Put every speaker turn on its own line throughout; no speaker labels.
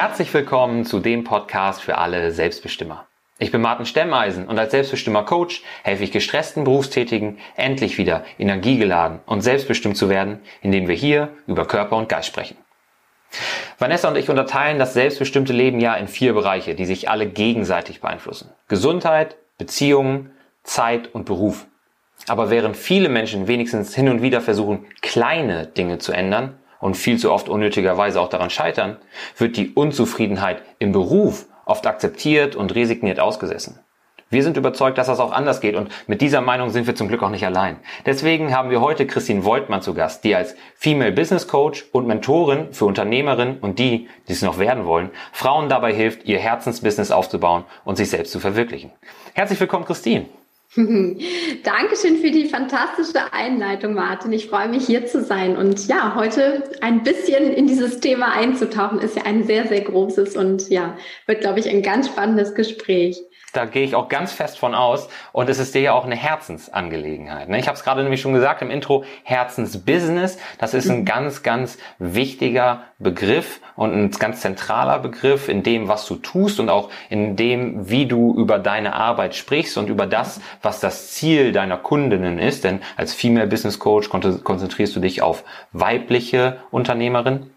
Herzlich willkommen zu dem Podcast für alle Selbstbestimmer. Ich bin Martin Stemmeisen und als Selbstbestimmer Coach helfe ich gestressten Berufstätigen endlich wieder energiegeladen und selbstbestimmt zu werden, indem wir hier über Körper und Geist sprechen. Vanessa und ich unterteilen das selbstbestimmte Leben ja in vier Bereiche, die sich alle gegenseitig beeinflussen. Gesundheit, Beziehungen, Zeit und Beruf. Aber während viele Menschen wenigstens hin und wieder versuchen, kleine Dinge zu ändern und viel zu oft unnötigerweise auch daran scheitern, wird die Unzufriedenheit im Beruf oft akzeptiert und resigniert ausgesessen. Wir sind überzeugt, dass das auch anders geht und mit dieser Meinung sind wir zum Glück auch nicht allein. Deswegen haben wir heute Christine Woltmann zu Gast, die als Female Business Coach und Mentorin für Unternehmerinnen und die, die es noch werden wollen, Frauen dabei hilft, ihr Herzensbusiness aufzubauen und sich selbst zu verwirklichen. Herzlich willkommen, Christine.
Dankeschön für die fantastische Einleitung, Martin. Ich freue mich hier zu sein und ja, heute ein bisschen in dieses Thema einzutauchen, ist ja ein sehr, sehr großes und ja, wird, glaube ich, ein ganz spannendes Gespräch.
Da gehe ich auch ganz fest von aus. Und es ist dir ja auch eine Herzensangelegenheit. Ne? Ich habe es gerade nämlich schon gesagt im Intro, Herzensbusiness. Das ist ein mhm. ganz, ganz wichtiger Begriff und ein ganz zentraler Begriff in dem, was du tust und auch in dem, wie du über deine Arbeit sprichst und über das, was das Ziel deiner Kundinnen ist. Denn als Female Business Coach konzentrierst du dich auf weibliche Unternehmerinnen.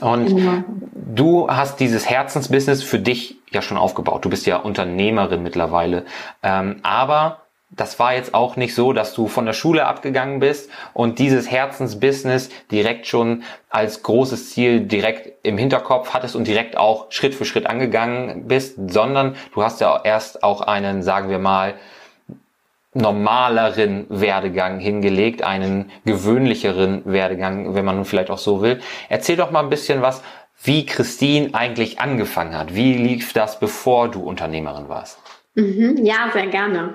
Und ja. du hast dieses Herzensbusiness für dich ja schon aufgebaut. Du bist ja Unternehmerin mittlerweile. Ähm, aber das war jetzt auch nicht so, dass du von der Schule abgegangen bist und dieses Herzensbusiness direkt schon als großes Ziel direkt im Hinterkopf hattest und direkt auch Schritt für Schritt angegangen bist, sondern du hast ja erst auch einen, sagen wir mal, normaleren Werdegang hingelegt, einen gewöhnlicheren Werdegang, wenn man nun vielleicht auch so will. Erzähl doch mal ein bisschen was, wie Christine eigentlich angefangen hat. Wie lief das, bevor du Unternehmerin warst?
Mhm, ja, sehr gerne.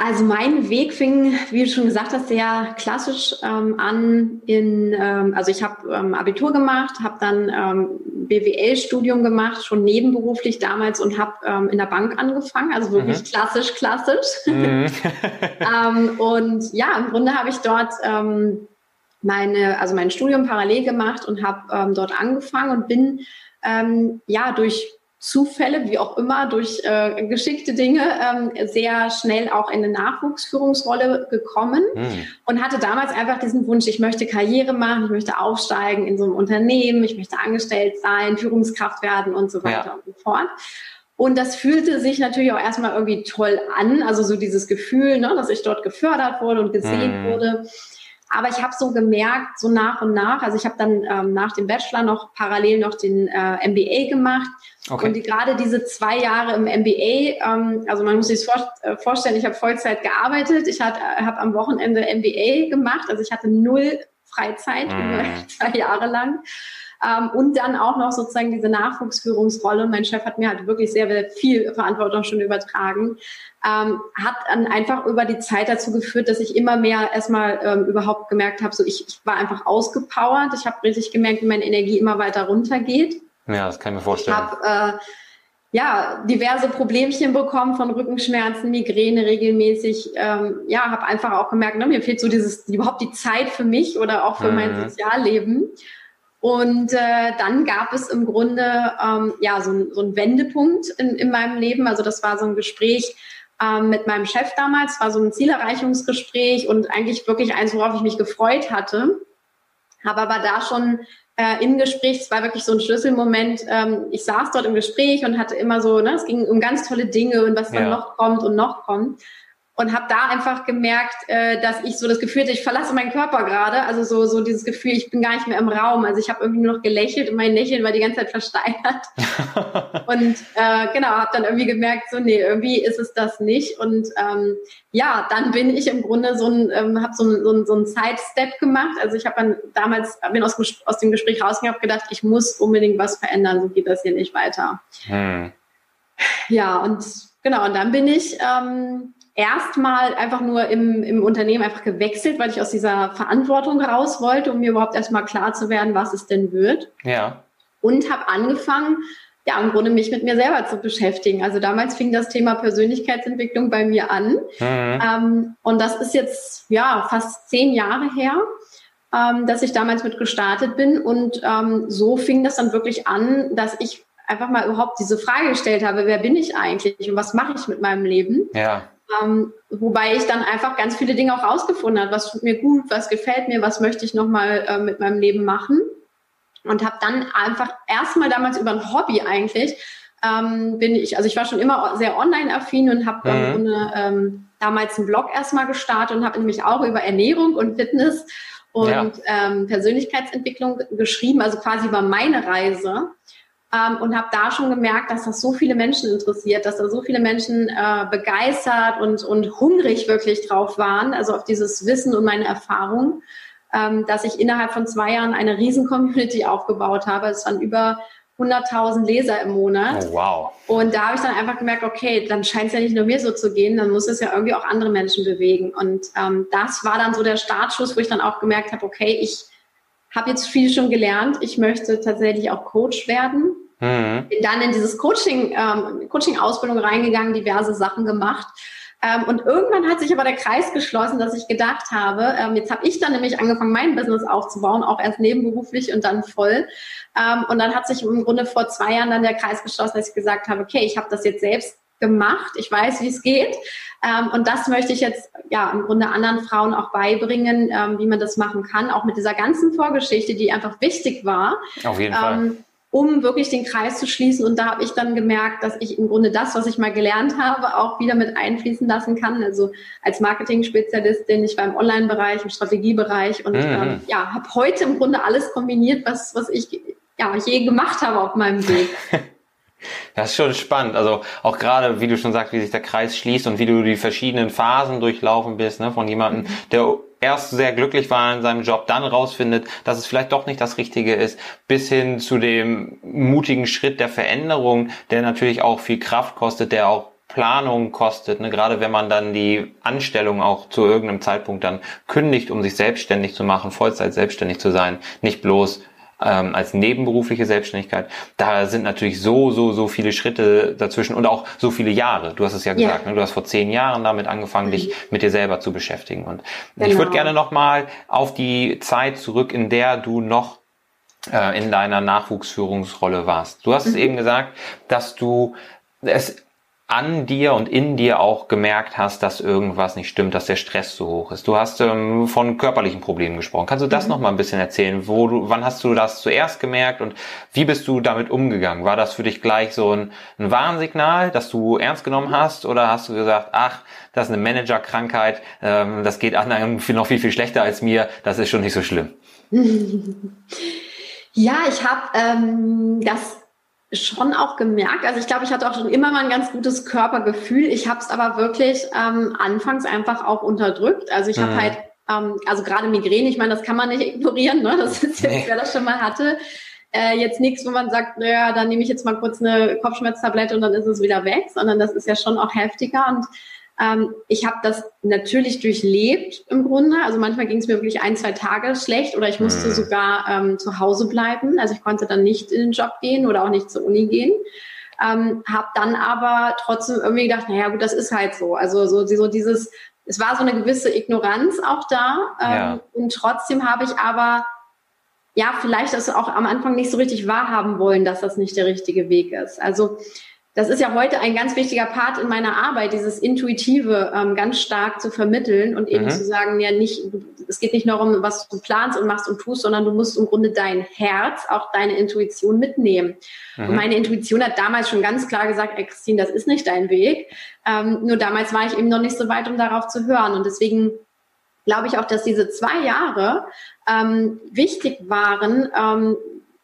Also mein Weg fing, wie du schon gesagt hast, sehr klassisch ähm, an. In, ähm, also ich habe ähm, Abitur gemacht, habe dann ähm, BWL-Studium gemacht, schon nebenberuflich damals und habe ähm, in der Bank angefangen. Also wirklich mhm. klassisch, klassisch. Mhm. Ähm, und ja, im Grunde habe ich dort meine, also mein Studium parallel gemacht und habe dort angefangen und bin ja durch Zufälle, wie auch immer, durch äh, geschickte Dinge ähm, sehr schnell auch in eine Nachwuchsführungsrolle gekommen mhm. und hatte damals einfach diesen Wunsch, ich möchte Karriere machen, ich möchte aufsteigen in so einem Unternehmen, ich möchte angestellt sein, Führungskraft werden und so weiter ja. und so fort. Und das fühlte sich natürlich auch erstmal irgendwie toll an, also so dieses Gefühl, ne, dass ich dort gefördert wurde und gesehen mhm. wurde. Aber ich habe so gemerkt, so nach und nach, also ich habe dann ähm, nach dem Bachelor noch parallel noch den äh, MBA gemacht. Okay. Und die, gerade diese zwei Jahre im MBA, ähm, also man muss sich vor, äh, vorstellen, ich habe Vollzeit gearbeitet, ich äh, habe am Wochenende MBA gemacht, also ich hatte null Freizeit mm. zwei Jahre lang. Ähm, und dann auch noch sozusagen diese Nachwuchsführungsrolle. Mein Chef hat mir halt wirklich sehr, sehr viel Verantwortung schon übertragen. Ähm, hat dann einfach über die Zeit dazu geführt, dass ich immer mehr erstmal ähm, überhaupt gemerkt habe, so ich, ich war einfach ausgepowert. Ich habe richtig gemerkt, wie meine Energie immer weiter runtergeht.
Ja, das kann ich mir vorstellen.
Ich habe äh, ja, diverse Problemchen bekommen von Rückenschmerzen, Migräne regelmäßig. Ähm, ja, habe einfach auch gemerkt, ne, mir fehlt so dieses überhaupt die Zeit für mich oder auch für mhm. mein Sozialleben. Und äh, dann gab es im Grunde ähm, ja so, so einen Wendepunkt in, in meinem Leben. Also das war so ein Gespräch ähm, mit meinem Chef damals, war so ein Zielerreichungsgespräch und eigentlich wirklich eins, worauf ich mich gefreut hatte. Habe aber da schon äh, im Gespräch, es war wirklich so ein Schlüsselmoment. Ähm, ich saß dort im Gespräch und hatte immer so, ne, es ging um ganz tolle Dinge und was dann ja. noch kommt und noch kommt und habe da einfach gemerkt, äh, dass ich so das Gefühl hatte, ich verlasse meinen Körper gerade. Also so, so dieses Gefühl, ich bin gar nicht mehr im Raum. Also ich habe irgendwie nur noch gelächelt und mein Lächeln war die ganze Zeit versteinert. und äh, genau, habe dann irgendwie gemerkt, so nee, irgendwie ist es das nicht. Und ähm, ja, dann bin ich im Grunde so ein, ähm, habe so ein, so ein, so ein Sidestep gemacht. Also ich habe dann damals, bin aus, aus dem Gespräch rausgegangen, habe gedacht, ich muss unbedingt was verändern, so geht das hier nicht weiter. Hm. Ja, und genau, und dann bin ich ähm, erstmal einfach nur im, im Unternehmen einfach gewechselt, weil ich aus dieser Verantwortung raus wollte, um mir überhaupt erstmal klar zu werden, was es denn wird.
Ja.
Und habe angefangen, ja, im Grunde mich mit mir selber zu beschäftigen. Also damals fing das Thema Persönlichkeitsentwicklung bei mir an. Mhm. Ähm, und das ist jetzt, ja, fast zehn Jahre her. ähm, dass ich damals mit gestartet bin. Und ähm, so fing das dann wirklich an, dass ich einfach mal überhaupt diese Frage gestellt habe, wer bin ich eigentlich und was mache ich mit meinem Leben?
Ja.
Ähm, wobei ich dann einfach ganz viele Dinge auch rausgefunden habe, was tut mir gut, was gefällt mir, was möchte ich nochmal äh, mit meinem Leben machen. Und habe dann einfach erstmal damals über ein Hobby eigentlich, ähm, bin ich, also ich war schon immer sehr online-affin und habe mhm. ähm, damals einen Blog erstmal gestartet und habe nämlich auch über Ernährung und Fitness und ja. ähm, Persönlichkeitsentwicklung geschrieben, also quasi über meine Reise. Ähm, und habe da schon gemerkt, dass das so viele Menschen interessiert, dass da so viele Menschen äh, begeistert und, und hungrig wirklich drauf waren, also auf dieses Wissen und meine Erfahrung, ähm, dass ich innerhalb von zwei Jahren eine riesen Community aufgebaut habe. Es waren über 100.000 Leser im Monat.
Oh, wow.
Und da habe ich dann einfach gemerkt, okay, dann scheint es ja nicht nur mir so zu gehen, dann muss es ja irgendwie auch andere Menschen bewegen. Und ähm, das war dann so der Startschuss, wo ich dann auch gemerkt habe, okay, ich habe jetzt viel schon gelernt. Ich möchte tatsächlich auch Coach werden. Mhm. Bin dann in dieses Coaching, ähm, Coaching-Ausbildung reingegangen, diverse Sachen gemacht. Ähm, und irgendwann hat sich aber der Kreis geschlossen, dass ich gedacht habe, ähm, jetzt habe ich dann nämlich angefangen, mein Business aufzubauen, auch erst nebenberuflich und dann voll. Ähm, und dann hat sich im Grunde vor zwei Jahren dann der Kreis geschlossen, dass ich gesagt habe, okay, ich habe das jetzt selbst gemacht, ich weiß, wie es geht. Ähm, und das möchte ich jetzt ja im Grunde anderen Frauen auch beibringen, ähm, wie man das machen kann, auch mit dieser ganzen Vorgeschichte, die einfach wichtig war.
Auf jeden Fall
ähm, um wirklich den Kreis zu schließen. Und da habe ich dann gemerkt, dass ich im Grunde das, was ich mal gelernt habe, auch wieder mit einfließen lassen kann. Also als Marketing-Spezialistin, ich war im Online-Bereich, im Strategiebereich und mhm. ähm, ja, habe heute im Grunde alles kombiniert, was, was ich ja, je gemacht habe auf meinem Weg.
Das ist schon spannend. Also auch gerade, wie du schon sagst, wie sich der Kreis schließt und wie du die verschiedenen Phasen durchlaufen bist, ne, von jemandem, der erst sehr glücklich war in seinem Job, dann rausfindet, dass es vielleicht doch nicht das Richtige ist, bis hin zu dem mutigen Schritt der Veränderung, der natürlich auch viel Kraft kostet, der auch Planung kostet, ne? gerade wenn man dann die Anstellung auch zu irgendeinem Zeitpunkt dann kündigt, um sich selbstständig zu machen, Vollzeit selbstständig zu sein, nicht bloß ähm, als nebenberufliche Selbstständigkeit, da sind natürlich so, so, so viele Schritte dazwischen und auch so viele Jahre. Du hast es ja gesagt, ja. Ne? du hast vor zehn Jahren damit angefangen, mhm. dich mit dir selber zu beschäftigen. Und genau. ich würde gerne nochmal auf die Zeit zurück, in der du noch äh, in deiner Nachwuchsführungsrolle warst. Du hast mhm. es eben gesagt, dass du es an dir und in dir auch gemerkt hast, dass irgendwas nicht stimmt, dass der Stress zu hoch ist. Du hast ähm, von körperlichen Problemen gesprochen. Kannst du das mhm. noch mal ein bisschen erzählen? Wo du, wann hast du das zuerst gemerkt und wie bist du damit umgegangen? War das für dich gleich so ein, ein Warnsignal, das du ernst genommen hast, oder hast du gesagt, ach, das ist eine Managerkrankheit, ähm, das geht anderen noch viel viel schlechter als mir, das ist schon nicht so schlimm?
Ja, ich habe ähm, das schon auch gemerkt. Also ich glaube, ich hatte auch schon immer mal ein ganz gutes Körpergefühl. Ich habe es aber wirklich ähm, anfangs einfach auch unterdrückt. Also ich habe mhm. halt, ähm, also gerade Migräne, ich meine, das kann man nicht ignorieren. Ne? Das ist jetzt, nee. wer das schon mal hatte. Äh, jetzt nichts, wo man sagt, naja, dann nehme ich jetzt mal kurz eine Kopfschmerztablette und dann ist es wieder weg, sondern das ist ja schon auch heftiger. Und ähm, ich habe das natürlich durchlebt im Grunde. Also manchmal ging es mir wirklich ein, zwei Tage schlecht oder ich musste mhm. sogar ähm, zu Hause bleiben. Also ich konnte dann nicht in den Job gehen oder auch nicht zur Uni gehen. Ähm, habe dann aber trotzdem irgendwie gedacht, naja gut, das ist halt so. Also so, so dieses, es war so eine gewisse Ignoranz auch da. Ähm, ja. Und trotzdem habe ich aber ja vielleicht das auch am Anfang nicht so richtig wahrhaben wollen, dass das nicht der richtige Weg ist. Also das ist ja heute ein ganz wichtiger Part in meiner Arbeit, dieses Intuitive ähm, ganz stark zu vermitteln und eben mhm. zu sagen, ja nicht, es geht nicht nur um, was du planst und machst und tust, sondern du musst im Grunde dein Herz, auch deine Intuition mitnehmen. Mhm. Und meine Intuition hat damals schon ganz klar gesagt, ey Christine, das ist nicht dein Weg. Ähm, nur damals war ich eben noch nicht so weit, um darauf zu hören. Und deswegen glaube ich auch, dass diese zwei Jahre ähm, wichtig waren, ähm,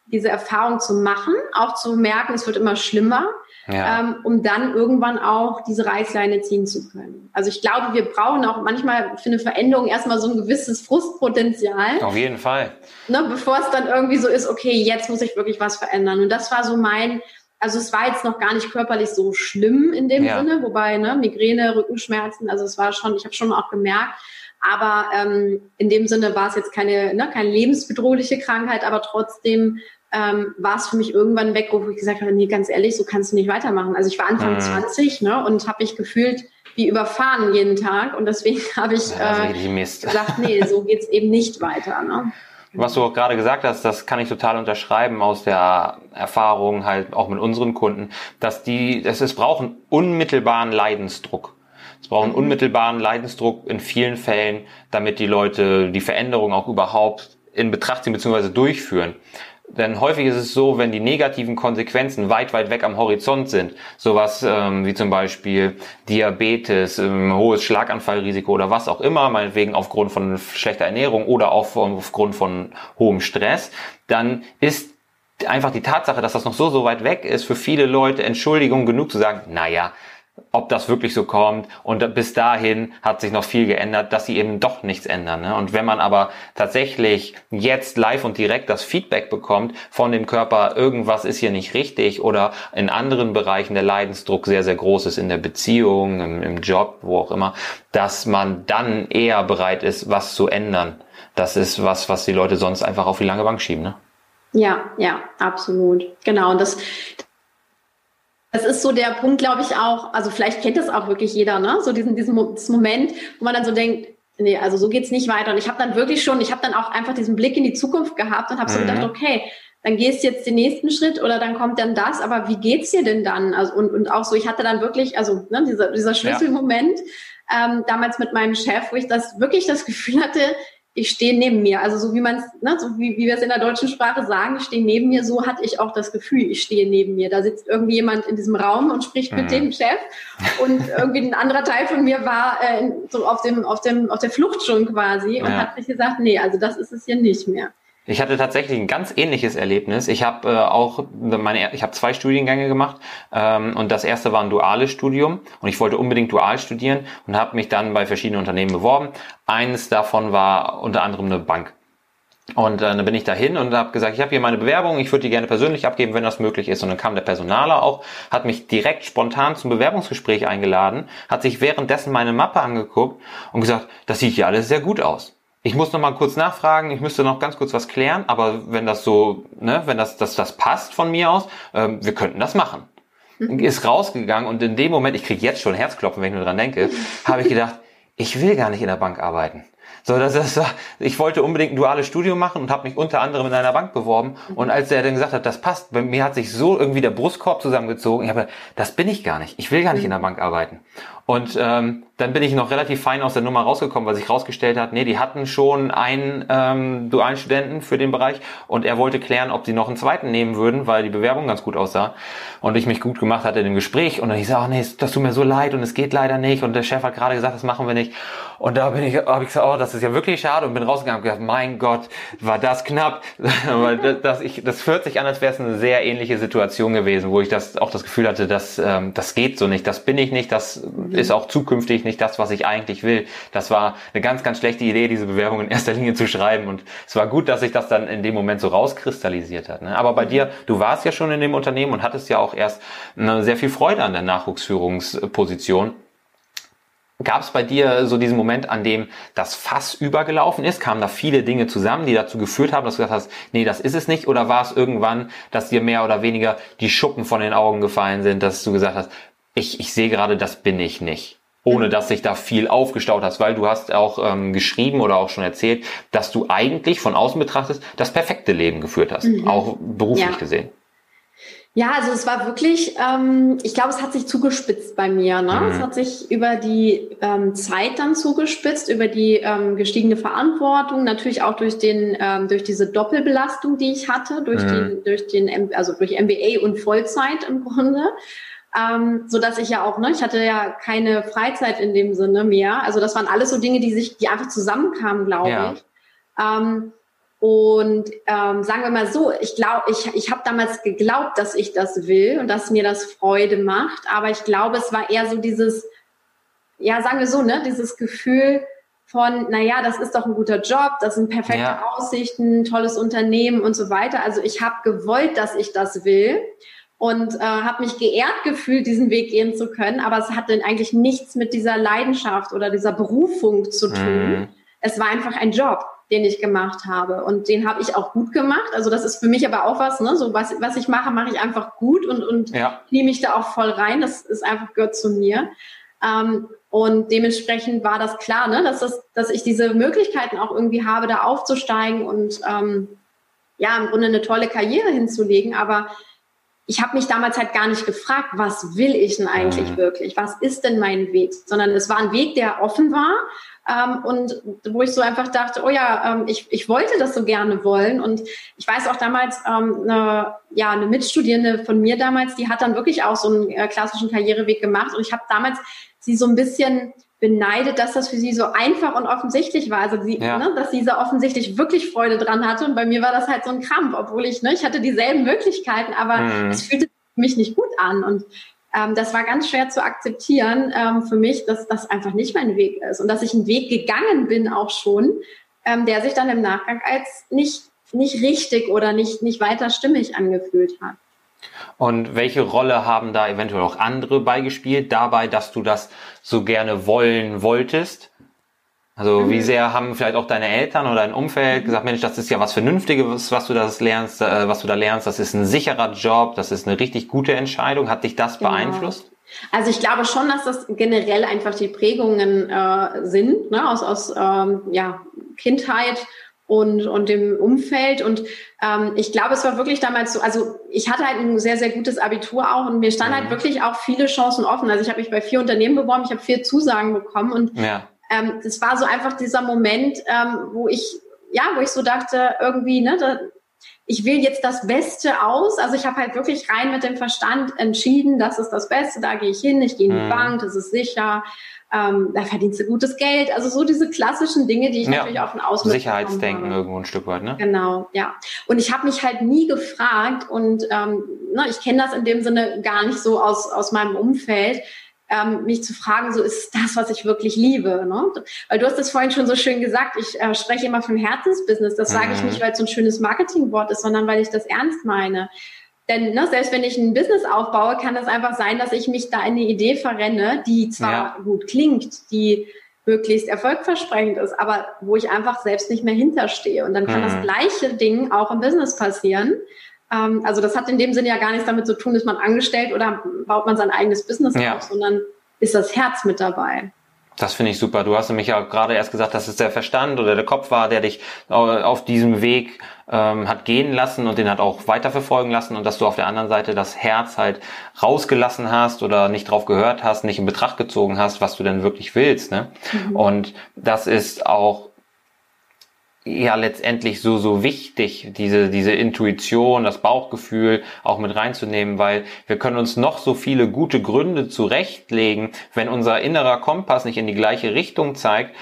diese Erfahrung zu machen, auch zu merken, es wird immer schlimmer ja. ähm, um dann irgendwann auch diese Reißleine ziehen zu können. Also ich glaube, wir brauchen auch manchmal für eine Veränderung erstmal so ein gewisses Frustpotenzial.
Auf jeden Fall.
Ne, bevor es dann irgendwie so ist, okay, jetzt muss ich wirklich was verändern. Und das war so mein, also es war jetzt noch gar nicht körperlich so schlimm in dem ja. Sinne, wobei ne, Migräne, Rückenschmerzen, also es war schon, ich habe schon auch gemerkt, aber ähm, in dem Sinne war es jetzt keine, ne, keine lebensbedrohliche Krankheit, aber trotzdem ähm, war es für mich irgendwann weg, wo ich gesagt habe, nee, ganz ehrlich, so kannst du nicht weitermachen. Also ich war Anfang mhm. 20 ne, und habe mich gefühlt wie überfahren jeden Tag und deswegen habe ich
ja, äh,
gesagt, nee, so geht's eben nicht weiter. Ne?
Was du auch gerade gesagt hast, das kann ich total unterschreiben aus der Erfahrung halt auch mit unseren Kunden, dass die, dass es brauchen unmittelbaren Leidensdruck. Es brauchen mhm. unmittelbaren Leidensdruck in vielen Fällen, damit die Leute die Veränderung auch überhaupt in Betracht ziehen bzw. durchführen. Denn häufig ist es so, wenn die negativen Konsequenzen weit, weit weg am Horizont sind, sowas ähm, wie zum Beispiel Diabetes, ähm, hohes Schlaganfallrisiko oder was auch immer, meinetwegen aufgrund von schlechter Ernährung oder auch aufgrund von hohem Stress, dann ist einfach die Tatsache, dass das noch so, so weit weg ist, für viele Leute Entschuldigung genug zu sagen, naja, ob das wirklich so kommt. Und bis dahin hat sich noch viel geändert, dass sie eben doch nichts ändern. Ne? Und wenn man aber tatsächlich jetzt live und direkt das Feedback bekommt von dem Körper, irgendwas ist hier nicht richtig oder in anderen Bereichen der Leidensdruck sehr, sehr groß ist, in der Beziehung, im, im Job, wo auch immer, dass man dann eher bereit ist, was zu ändern. Das ist was, was die Leute sonst einfach auf die lange Bank schieben. Ne?
Ja, ja, absolut. Genau. Und das, das ist so der Punkt, glaube ich, auch, also vielleicht kennt das auch wirklich jeder, ne? So diesen, diesen Moment, wo man dann so denkt, nee, also so geht's nicht weiter. Und ich habe dann wirklich schon, ich habe dann auch einfach diesen Blick in die Zukunft gehabt und habe so mhm. gedacht, okay, dann gehst du jetzt den nächsten Schritt oder dann kommt dann das, aber wie geht's dir denn dann? Also und, und auch so, ich hatte dann wirklich, also ne, dieser, dieser Schlüsselmoment ja. ähm, damals mit meinem Chef, wo ich das wirklich das Gefühl hatte, ich stehe neben mir. Also so wie man es, ne, so wie, wie wir es in der deutschen Sprache sagen, ich stehe neben mir, so hatte ich auch das Gefühl, ich stehe neben mir. Da sitzt irgendwie jemand in diesem Raum und spricht mhm. mit dem Chef. Und irgendwie ein anderer Teil von mir war äh, so auf dem, auf dem, auf der Flucht schon quasi und ja. hat sich gesagt, nee, also das ist es hier nicht mehr.
Ich hatte tatsächlich ein ganz ähnliches Erlebnis. Ich habe äh, auch meine, ich habe zwei Studiengänge gemacht ähm, und das erste war ein duales Studium und ich wollte unbedingt dual studieren und habe mich dann bei verschiedenen Unternehmen beworben. Eines davon war unter anderem eine Bank. Und äh, dann bin ich dahin und habe gesagt, ich habe hier meine Bewerbung, ich würde die gerne persönlich abgeben, wenn das möglich ist. Und dann kam der Personaler auch, hat mich direkt spontan zum Bewerbungsgespräch eingeladen, hat sich währenddessen meine Mappe angeguckt und gesagt, das sieht ja alles sehr gut aus ich muss noch mal kurz nachfragen, ich müsste noch ganz kurz was klären, aber wenn das so, ne, wenn das, das, das passt von mir aus, ähm, wir könnten das machen. Mhm. Ist rausgegangen und in dem Moment, ich kriege jetzt schon Herzklopfen, wenn ich nur dran denke, habe ich gedacht, ich will gar nicht in der Bank arbeiten. So, das, war, ich wollte unbedingt ein duales Studium machen und habe mich unter anderem in einer Bank beworben. Mhm. Und als er dann gesagt hat, das passt, bei mir hat sich so irgendwie der Brustkorb zusammengezogen. Ich habe, das bin ich gar nicht. Ich will gar nicht in der Bank arbeiten. Und ähm, dann bin ich noch relativ fein aus der Nummer rausgekommen, weil sich rausgestellt hat, nee, die hatten schon einen ähm, dualen Studenten für den Bereich und er wollte klären, ob sie noch einen zweiten nehmen würden, weil die Bewerbung ganz gut aussah und ich mich gut gemacht hatte in dem Gespräch und dann ich sage, oh, nee, das tut mir so leid und es geht leider nicht und der Chef hat gerade gesagt, das machen wir nicht und da bin ich, habe ich gesagt, oh, das ist ja wirklich schade und bin rausgegangen und gedacht, mein Gott, war das knapp, weil das, das, ich, das hört sich an, als wäre es eine sehr ähnliche Situation gewesen, wo ich das auch das Gefühl hatte, dass ähm, das geht so nicht, das bin ich nicht, das ist auch zukünftig nicht das, was ich eigentlich will. Das war eine ganz, ganz schlechte Idee, diese Bewerbung in erster Linie zu schreiben. Und es war gut, dass sich das dann in dem Moment so rauskristallisiert hat. Ne? Aber bei dir, du warst ja schon in dem Unternehmen und hattest ja auch erst sehr viel Freude an der Nachwuchsführungsposition. Gab es bei dir so diesen Moment, an dem das Fass übergelaufen ist? Kamen da viele Dinge zusammen, die dazu geführt haben, dass du gesagt hast, nee, das ist es nicht? Oder war es irgendwann, dass dir mehr oder weniger die Schuppen von den Augen gefallen sind, dass du gesagt hast, ich, ich sehe gerade, das bin ich nicht? ohne dass sich da viel aufgestaut hast, weil du hast auch ähm, geschrieben oder auch schon erzählt, dass du eigentlich von außen betrachtest das perfekte Leben geführt hast, mhm. auch beruflich ja. gesehen.
Ja, also es war wirklich, ähm, ich glaube, es hat sich zugespitzt bei mir. Ne? Mhm. Es hat sich über die ähm, Zeit dann zugespitzt, über die ähm, gestiegene Verantwortung, natürlich auch durch den, ähm, durch diese Doppelbelastung, die ich hatte, durch mhm. den, durch den, also durch MBA und Vollzeit im Grunde ähm, so dass ich ja auch, ne, ich hatte ja keine Freizeit in dem Sinne mehr. Also das waren alles so Dinge, die sich, die einfach zusammenkamen, glaube ja. ich. Ähm, und ähm, sagen wir mal so, ich glaube, ich, ich habe damals geglaubt, dass ich das will und dass mir das Freude macht. Aber ich glaube, es war eher so dieses, ja, sagen wir so, ne, dieses Gefühl von, naja, das ist doch ein guter Job, das sind perfekte ja. Aussichten, tolles Unternehmen und so weiter. Also ich habe gewollt, dass ich das will und äh, habe mich geehrt gefühlt, diesen Weg gehen zu können. Aber es hatte eigentlich nichts mit dieser Leidenschaft oder dieser Berufung zu tun. Mhm. Es war einfach ein Job, den ich gemacht habe. Und den habe ich auch gut gemacht. Also das ist für mich aber auch was, ne? So was, was ich mache, mache ich einfach gut und, und ja. nehme mich da auch voll rein. Das ist einfach gehört zu mir. Ähm, und dementsprechend war das klar, ne? dass, das, dass ich diese Möglichkeiten auch irgendwie habe, da aufzusteigen und ähm, ja, im Grunde eine tolle Karriere hinzulegen. Aber ich habe mich damals halt gar nicht gefragt, was will ich denn eigentlich mhm. wirklich? Was ist denn mein Weg? Sondern es war ein Weg, der offen war ähm, und wo ich so einfach dachte, oh ja, ähm, ich, ich wollte das so gerne wollen. Und ich weiß auch damals, ähm, eine, ja, eine Mitstudierende von mir damals, die hat dann wirklich auch so einen äh, klassischen Karriereweg gemacht. Und ich habe damals sie so ein bisschen beneidet, dass das für sie so einfach und offensichtlich war. Also sie, ja. ne, dass sie so offensichtlich wirklich Freude dran hatte. Und bei mir war das halt so ein Krampf, obwohl ich, ne, ich hatte dieselben Möglichkeiten, aber mhm. es fühlte mich nicht gut an. Und ähm, das war ganz schwer zu akzeptieren ähm, für mich, dass das einfach nicht mein Weg ist. Und dass ich einen Weg gegangen bin auch schon, ähm, der sich dann im Nachgang als nicht, nicht richtig oder nicht, nicht weiter stimmig angefühlt hat.
Und welche Rolle haben da eventuell auch andere beigespielt, dabei, dass du das so gerne wollen wolltest? Also mhm. wie sehr haben vielleicht auch deine Eltern oder dein Umfeld mhm. gesagt, Mensch, das ist ja was Vernünftiges, was du das lernst, äh, was du da lernst, das ist ein sicherer Job, das ist eine richtig gute Entscheidung. Hat dich das genau. beeinflusst?
Also ich glaube schon, dass das generell einfach die Prägungen äh, sind, ne, aus, aus ähm, ja, Kindheit und, und dem Umfeld. Und ähm, ich glaube, es war wirklich damals so, also ich hatte halt ein sehr, sehr gutes Abitur auch und mir standen halt mhm. wirklich auch viele Chancen offen. Also ich habe mich bei vier Unternehmen beworben, ich habe vier Zusagen bekommen und ja. Ähm, das war so einfach dieser Moment, ähm, wo ich, ja, wo ich so dachte, irgendwie, ne, da, ich will jetzt das Beste aus. Also ich habe halt wirklich rein mit dem Verstand entschieden, das ist das Beste, da gehe ich hin, ich gehe in die mhm. Bank, das ist sicher ähm, da verdienst du gutes Geld. Also so diese klassischen Dinge, die ich ja. natürlich auch von außen
Sicherheitsdenken irgendwo ein Stück weit, ne?
Genau, ja. Und ich habe mich halt nie gefragt und ähm, na, ich kenne das in dem Sinne gar nicht so aus, aus meinem Umfeld, ähm, mich zu fragen, so ist das, was ich wirklich liebe. Ne? Weil du hast es vorhin schon so schön gesagt, ich äh, spreche immer von Herzensbusiness. Das sage ich mhm. nicht, weil es so ein schönes Marketingwort ist, sondern weil ich das ernst meine. Denn ne, selbst wenn ich ein Business aufbaue, kann es einfach sein, dass ich mich da in eine Idee verrenne, die zwar ja. gut klingt, die möglichst erfolgversprechend ist, aber wo ich einfach selbst nicht mehr hinterstehe. Und dann kann mhm. das gleiche Ding auch im Business passieren. Ähm, also das hat in dem Sinne ja gar nichts damit zu tun, ist man angestellt oder baut man sein eigenes Business ja. auf, sondern ist das Herz mit dabei.
Das finde ich super. Du hast nämlich ja gerade erst gesagt, dass es der Verstand oder der Kopf war, der dich äh, auf diesem Weg ähm, hat gehen lassen und den hat auch weiterverfolgen lassen und dass du auf der anderen Seite das Herz halt rausgelassen hast oder nicht drauf gehört hast, nicht in Betracht gezogen hast, was du denn wirklich willst. Ne? Mhm. Und das ist auch ja letztendlich so so wichtig, diese diese Intuition, das Bauchgefühl auch mit reinzunehmen, weil wir können uns noch so viele gute Gründe zurechtlegen, wenn unser innerer Kompass nicht in die gleiche Richtung zeigt,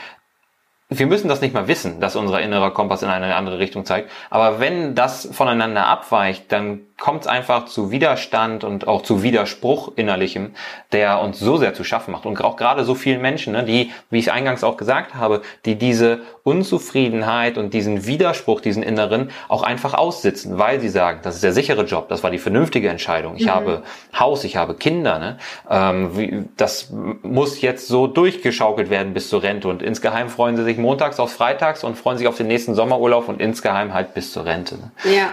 wir müssen das nicht mal wissen, dass unser innerer Kompass in eine andere Richtung zeigt. Aber wenn das voneinander abweicht, dann kommt es einfach zu Widerstand und auch zu Widerspruch innerlichem, der uns so sehr zu schaffen macht. Und auch gerade so vielen Menschen, ne, die, wie ich eingangs auch gesagt habe, die diese Unzufriedenheit und diesen Widerspruch, diesen inneren, auch einfach aussitzen, weil sie sagen, das ist der sichere Job, das war die vernünftige Entscheidung. Ich mhm. habe Haus, ich habe Kinder. Ne? Ähm, wie, das muss jetzt so durchgeschaukelt werden bis zur Rente. Und insgeheim freuen sie sich montags auf freitags und freuen sich auf den nächsten Sommerurlaub und insgeheim halt bis zur Rente. Ne?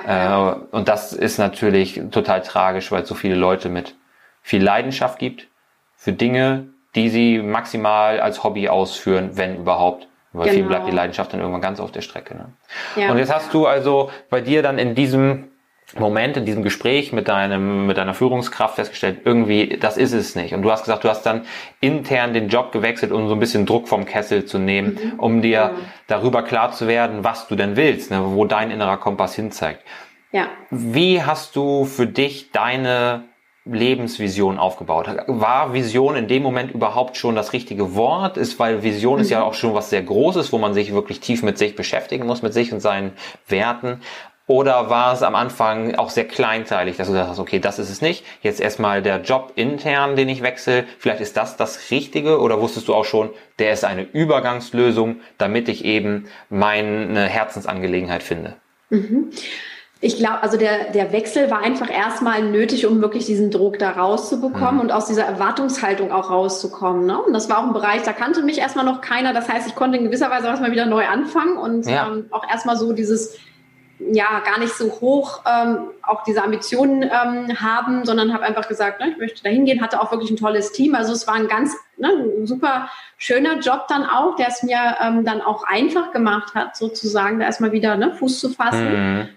Ja. Äh, und das ist natürlich total tragisch, weil es so viele Leute mit viel Leidenschaft gibt für Dinge, die sie maximal als Hobby ausführen, wenn überhaupt. Weil genau. viel bleibt die Leidenschaft dann irgendwann ganz auf der Strecke. Ne? Ja. Und jetzt hast du also bei dir dann in diesem Moment in diesem Gespräch mit deinem, mit deiner Führungskraft festgestellt, irgendwie, das ist es nicht. Und du hast gesagt, du hast dann intern den Job gewechselt, um so ein bisschen Druck vom Kessel zu nehmen, mhm. um dir ja. darüber klar zu werden, was du denn willst, ne, wo dein innerer Kompass hinzeigt. Ja. Wie hast du für dich deine Lebensvision aufgebaut? War Vision in dem Moment überhaupt schon das richtige Wort? Ist, weil Vision mhm. ist ja mhm. auch schon was sehr Großes, wo man sich wirklich tief mit sich beschäftigen muss, mit sich und seinen Werten. Oder war es am Anfang auch sehr kleinteilig, dass du gesagt hast, okay, das ist es nicht. Jetzt erstmal der Job intern, den ich wechsle. Vielleicht ist das das Richtige. Oder wusstest du auch schon, der ist eine Übergangslösung, damit ich eben meine Herzensangelegenheit finde?
Mhm. Ich glaube, also der, der Wechsel war einfach erstmal nötig, um wirklich diesen Druck da rauszubekommen mhm. und aus dieser Erwartungshaltung auch rauszukommen. Ne? Und das war auch ein Bereich, da kannte mich erstmal noch keiner. Das heißt, ich konnte in gewisser Weise erstmal wieder neu anfangen und ja. ähm, auch erstmal so dieses, ja, gar nicht so hoch ähm, auch diese Ambitionen ähm, haben, sondern habe einfach gesagt, ne, ich möchte da hingehen, hatte auch wirklich ein tolles Team. Also es war ein ganz ne, ein super schöner Job dann auch, der es mir ähm, dann auch einfach gemacht hat, sozusagen, da erstmal wieder ne, Fuß zu fassen. Mhm.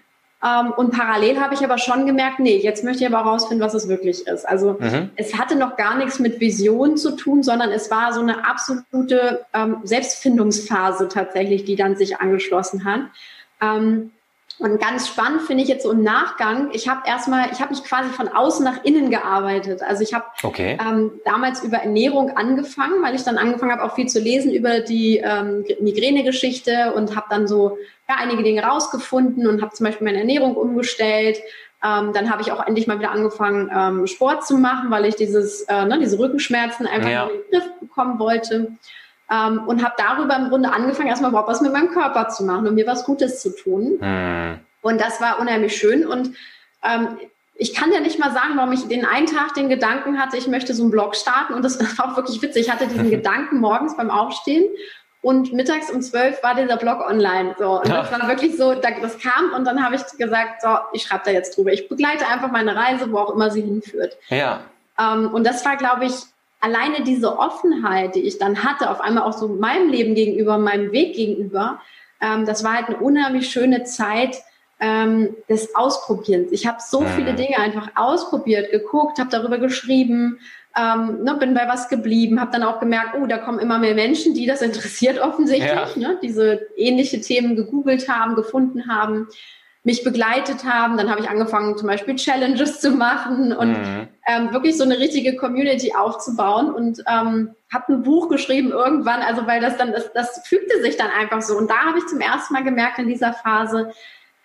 Ähm, und parallel habe ich aber schon gemerkt, nee, jetzt möchte ich aber herausfinden, was es wirklich ist. Also mhm. es hatte noch gar nichts mit Vision zu tun, sondern es war so eine absolute ähm, Selbstfindungsphase tatsächlich, die dann sich angeschlossen hat. Ähm, und ganz spannend finde ich jetzt so im Nachgang, ich habe erstmal, ich habe mich quasi von außen nach innen gearbeitet. Also ich habe okay. ähm, damals über Ernährung angefangen, weil ich dann angefangen habe, auch viel zu lesen über die ähm, Migräne-Geschichte und habe dann so ja, einige Dinge rausgefunden und habe zum Beispiel meine Ernährung umgestellt. Ähm, dann habe ich auch endlich mal wieder angefangen, ähm, Sport zu machen, weil ich dieses, äh, ne, diese Rückenschmerzen einfach ja. in den Griff bekommen wollte. Ähm, und habe darüber im Grunde angefangen, erstmal überhaupt was mit meinem Körper zu machen und mir was Gutes zu tun. Mhm. Und das war unheimlich schön. Und ähm, ich kann ja nicht mal sagen, warum ich den einen Tag den Gedanken hatte, ich möchte so einen Blog starten. Und das war auch wirklich witzig. Ich hatte diesen Gedanken morgens beim Aufstehen und mittags um zwölf war dieser Blog online. So. Und das war wirklich so, das kam und dann habe ich gesagt, so, ich schreibe da jetzt drüber. Ich begleite einfach meine Reise, wo auch immer sie hinführt. Ja. Ähm, und das war, glaube ich, alleine diese Offenheit, die ich dann hatte, auf einmal auch so meinem Leben gegenüber, meinem Weg gegenüber, ähm, das war halt eine unheimlich schöne Zeit ähm, des Ausprobierens. Ich habe so mhm. viele Dinge einfach ausprobiert, geguckt, habe darüber geschrieben, ähm, ne, bin bei was geblieben, habe dann auch gemerkt, oh, da kommen immer mehr Menschen, die das interessiert offensichtlich, ja. ne, diese ähnliche Themen gegoogelt haben, gefunden haben mich begleitet haben. Dann habe ich angefangen, zum Beispiel Challenges zu machen und mhm. ähm, wirklich so eine richtige Community aufzubauen und ähm, habe ein Buch geschrieben irgendwann, also weil das dann, das, das fügte sich dann einfach so. Und da habe ich zum ersten Mal gemerkt in dieser Phase,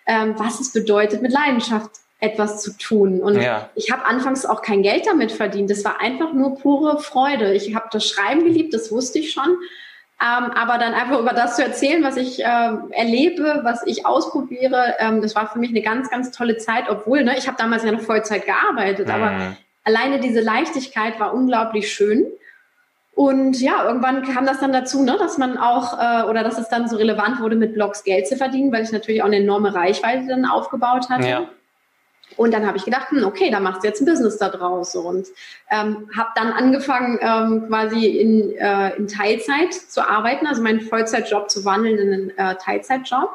ähm, was es bedeutet, mit Leidenschaft etwas zu tun. Und ja. ich habe anfangs auch kein Geld damit verdient. Das war einfach nur pure Freude. Ich habe das Schreiben geliebt, das wusste ich schon. Ähm, aber dann einfach über das zu erzählen, was ich äh, erlebe, was ich ausprobiere, ähm, das war für mich eine ganz, ganz tolle Zeit, obwohl, ne, ich habe damals ja noch Vollzeit gearbeitet, mhm. aber alleine diese Leichtigkeit war unglaublich schön. Und ja, irgendwann kam das dann dazu, ne, dass man auch, äh, oder dass es dann so relevant wurde, mit Blogs Geld zu verdienen, weil ich natürlich auch eine enorme Reichweite dann aufgebaut hatte. Ja. Und dann habe ich gedacht, hm, okay, da machst du jetzt ein Business da draus. Und ähm, habe dann angefangen, ähm, quasi in, äh, in Teilzeit zu arbeiten, also meinen Vollzeitjob zu wandeln in einen äh, Teilzeitjob.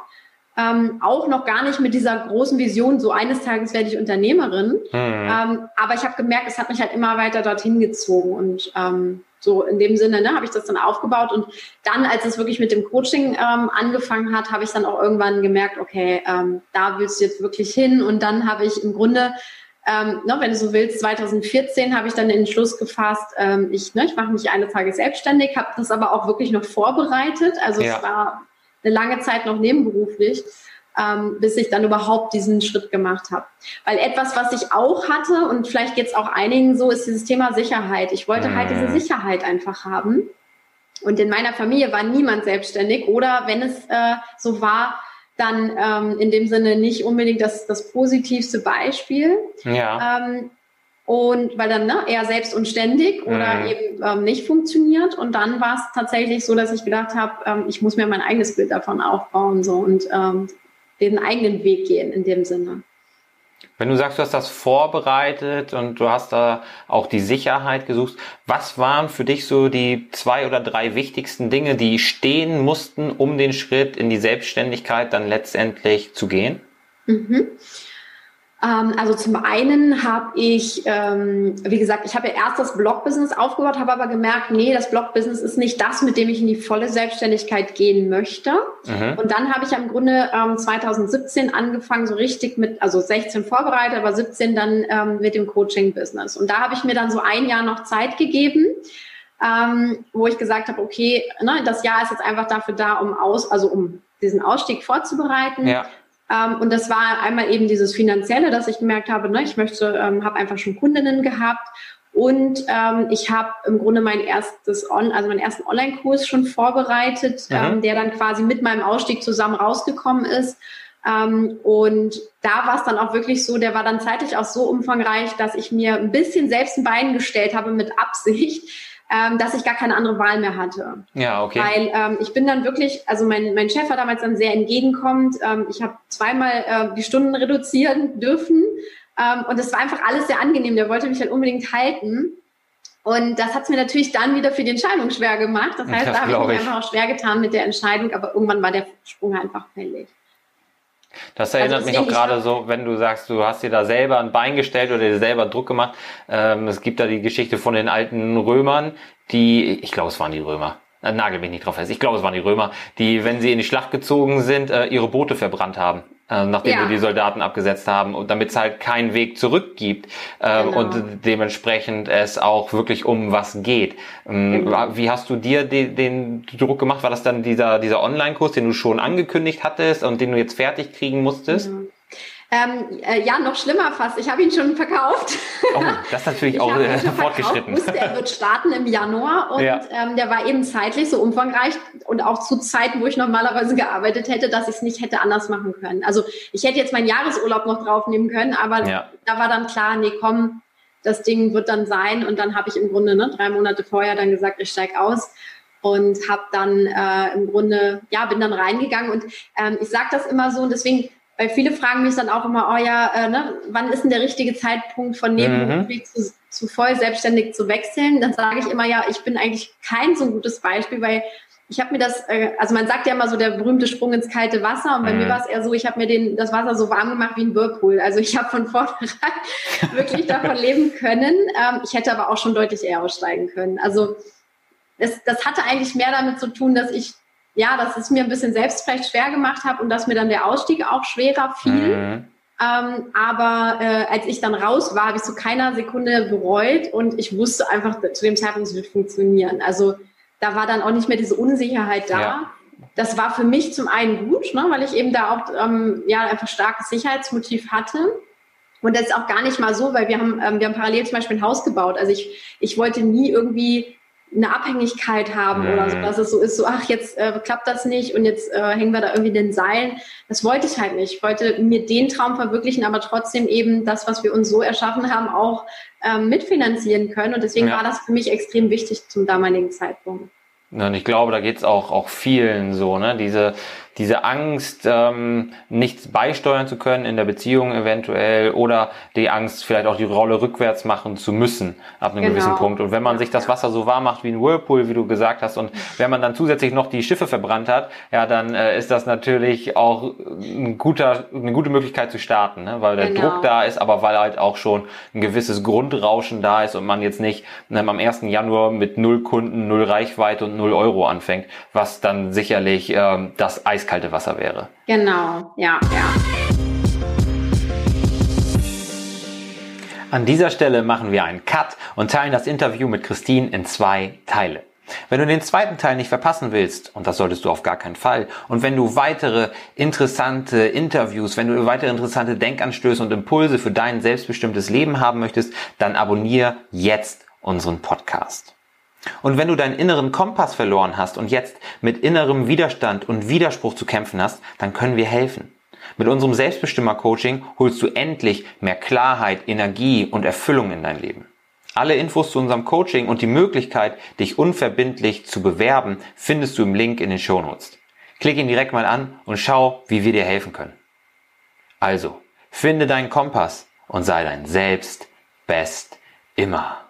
Ähm, auch noch gar nicht mit dieser großen Vision, so eines Tages werde ich Unternehmerin. Mhm. Ähm, aber ich habe gemerkt, es hat mich halt immer weiter dorthin gezogen. Und ähm, so in dem Sinne ne, habe ich das dann aufgebaut. Und dann, als es wirklich mit dem Coaching ähm, angefangen hat, habe ich dann auch irgendwann gemerkt, okay, ähm, da willst du jetzt wirklich hin. Und dann habe ich im Grunde ähm, ne, wenn du so willst, 2014 habe ich dann den Entschluss gefasst, ähm, ich, ne, ich mache mich eines Tages selbstständig, habe das aber auch wirklich noch vorbereitet. Also ja. es war eine lange Zeit noch nebenberuflich, ähm, bis ich dann überhaupt diesen Schritt gemacht habe. Weil etwas, was ich auch hatte, und vielleicht geht es auch einigen so, ist dieses Thema Sicherheit. Ich wollte halt diese mhm. Sicherheit einfach haben. Und in meiner Familie war niemand selbstständig oder wenn es äh, so war, dann ähm, in dem Sinne nicht unbedingt das, das positivste Beispiel. Ja. Ähm, und weil dann ne, eher selbst und ständig oder mhm. eben ähm, nicht funktioniert. Und dann war es tatsächlich so, dass ich gedacht habe, ähm, ich muss mir mein eigenes Bild davon aufbauen so und ähm, den eigenen Weg gehen in dem Sinne.
Wenn du sagst, du hast das vorbereitet und du hast da auch die Sicherheit gesucht, was waren für dich so die zwei oder drei wichtigsten Dinge, die stehen mussten, um den Schritt in die Selbstständigkeit dann letztendlich zu gehen? Mhm.
Ähm, also zum einen habe ich, ähm, wie gesagt, ich habe ja erst das Blog-Business aufgebaut, habe aber gemerkt, nee, das Blog-Business ist nicht das, mit dem ich in die volle Selbstständigkeit gehen möchte. Mhm. Und dann habe ich im Grunde ähm, 2017 angefangen, so richtig mit, also 16 vorbereitet, aber 17 dann ähm, mit dem Coaching-Business. Und da habe ich mir dann so ein Jahr noch Zeit gegeben. Ähm, wo ich gesagt habe, okay, ne, das Jahr ist jetzt einfach dafür da, um aus, also um diesen Ausstieg vorzubereiten. Ja. Ähm, und das war einmal eben dieses Finanzielle, dass ich gemerkt habe, ne, ich möchte, ähm, habe einfach schon Kundinnen gehabt und ähm, ich habe im Grunde mein erstes On also meinen ersten Online-Kurs schon vorbereitet, mhm. ähm, der dann quasi mit meinem Ausstieg zusammen rausgekommen ist. Ähm, und da war es dann auch wirklich so, der war dann zeitlich auch so umfangreich, dass ich mir ein bisschen selbst ein Bein gestellt habe mit Absicht, ähm, dass ich gar keine andere Wahl mehr hatte.
Ja, okay.
Weil ähm, ich bin dann wirklich, also mein, mein Chef war damals dann sehr entgegenkommend. Ähm, ich habe zweimal äh, die Stunden reduzieren dürfen. Ähm, und es war einfach alles sehr angenehm. Der wollte mich halt unbedingt halten. Und das hat es mir natürlich dann wieder für die Entscheidung schwer gemacht. Das heißt, das da habe ich mich einfach auch schwer getan mit der Entscheidung, aber irgendwann war der Sprung einfach fällig.
Das erinnert also mich auch gerade so, wenn du sagst, du hast dir da selber ein Bein gestellt oder dir selber Druck gemacht. Ähm, es gibt da die Geschichte von den alten Römern, die, ich glaube, es waren die Römer, äh, nagel mich nicht drauf fest, ich glaube, es waren die Römer, die, wenn sie in die Schlacht gezogen sind, äh, ihre Boote verbrannt haben äh, nachdem ja. wir die Soldaten abgesetzt haben und damit es halt keinen Weg zurück gibt äh, genau. und dementsprechend es auch wirklich um was geht. Ähm, genau. Wie hast du dir den, den Druck gemacht? War das dann dieser, dieser Online-Kurs, den du schon angekündigt hattest und den du jetzt fertig kriegen musstest?
Mhm. Ähm, äh, ja, noch schlimmer fast. Ich habe ihn schon verkauft.
Oh, das ist natürlich auch äh, fortgeschritten.
Ich wusste, er wird starten im Januar und ja. ähm, der war eben zeitlich so umfangreich und auch zu Zeiten, wo ich normalerweise gearbeitet hätte, dass ich es nicht hätte anders machen können. Also ich hätte jetzt meinen Jahresurlaub noch draufnehmen können, aber ja. da war dann klar, nee, komm, das Ding wird dann sein und dann habe ich im Grunde ne, drei Monate vorher dann gesagt, ich steige aus und habe dann äh, im Grunde, ja, bin dann reingegangen und ähm, ich sage das immer so und deswegen weil viele fragen mich dann auch immer, oh ja, äh, ne, wann ist denn der richtige Zeitpunkt von Nebenberuflich mhm. zu, zu voll selbstständig zu wechseln? Dann sage ich immer, ja, ich bin eigentlich kein so gutes Beispiel, weil ich habe mir das, äh, also man sagt ja immer so der berühmte Sprung ins kalte Wasser und bei mhm. mir war es eher so, ich habe mir den, das Wasser so warm gemacht wie ein Whirlpool. Also ich habe von vornherein wirklich davon leben können. Ähm, ich hätte aber auch schon deutlich eher aussteigen können. Also es, das hatte eigentlich mehr damit zu tun, dass ich ja, dass es mir ein bisschen selbst vielleicht schwer gemacht habe und dass mir dann der Ausstieg auch schwerer fiel. Mhm. Ähm, aber äh, als ich dann raus war, habe ich so keiner Sekunde bereut und ich wusste einfach zu dem Zeitpunkt, es wird funktionieren. Also da war dann auch nicht mehr diese Unsicherheit da. Ja. Das war für mich zum einen gut, ne, weil ich eben da auch ähm, ja einfach starkes Sicherheitsmotiv hatte. Und das ist auch gar nicht mal so, weil wir haben, ähm, wir haben parallel zum Beispiel ein Haus gebaut. Also ich, ich wollte nie irgendwie eine Abhängigkeit haben mhm. oder so, dass es so ist, so, ach, jetzt äh, klappt das nicht und jetzt äh, hängen wir da irgendwie in den Seilen. Das wollte ich halt nicht. Ich wollte mir den Traum verwirklichen, aber trotzdem eben das, was wir uns so erschaffen haben, auch ähm, mitfinanzieren können. Und deswegen ja. war das für mich extrem wichtig zum damaligen Zeitpunkt.
Und ich glaube, da geht's auch, auch vielen so, ne? Diese, diese Angst, ähm, nichts beisteuern zu können in der Beziehung eventuell oder die Angst, vielleicht auch die Rolle rückwärts machen zu müssen ab einem genau. gewissen Punkt. Und wenn man sich das Wasser so warm macht wie ein Whirlpool, wie du gesagt hast, und wenn man dann zusätzlich noch die Schiffe verbrannt hat, ja, dann äh, ist das natürlich auch ein guter, eine gute Möglichkeit zu starten, ne? weil der genau. Druck da ist, aber weil halt auch schon ein gewisses Grundrauschen da ist und man jetzt nicht ne, am 1. Januar mit null Kunden, null Reichweite und null Euro anfängt, was dann sicherlich ähm, das Eis eiskalte Wasser wäre.
Genau, ja, ja.
An dieser Stelle machen wir einen Cut und teilen das Interview mit Christine in zwei Teile. Wenn du den zweiten Teil nicht verpassen willst, und das solltest du auf gar keinen Fall, und wenn du weitere interessante Interviews, wenn du weitere interessante Denkanstöße und Impulse für dein selbstbestimmtes Leben haben möchtest, dann abonniere jetzt unseren Podcast. Und wenn du deinen inneren Kompass verloren hast und jetzt mit innerem Widerstand und Widerspruch zu kämpfen hast, dann können wir helfen. Mit unserem Selbstbestimmer-Coaching holst du endlich mehr Klarheit, Energie und Erfüllung in dein Leben. Alle Infos zu unserem Coaching und die Möglichkeit, dich unverbindlich zu bewerben, findest du im Link in den Shownotes. Klick ihn direkt mal an und schau, wie wir dir helfen können. Also, finde deinen Kompass und sei dein Selbst best immer.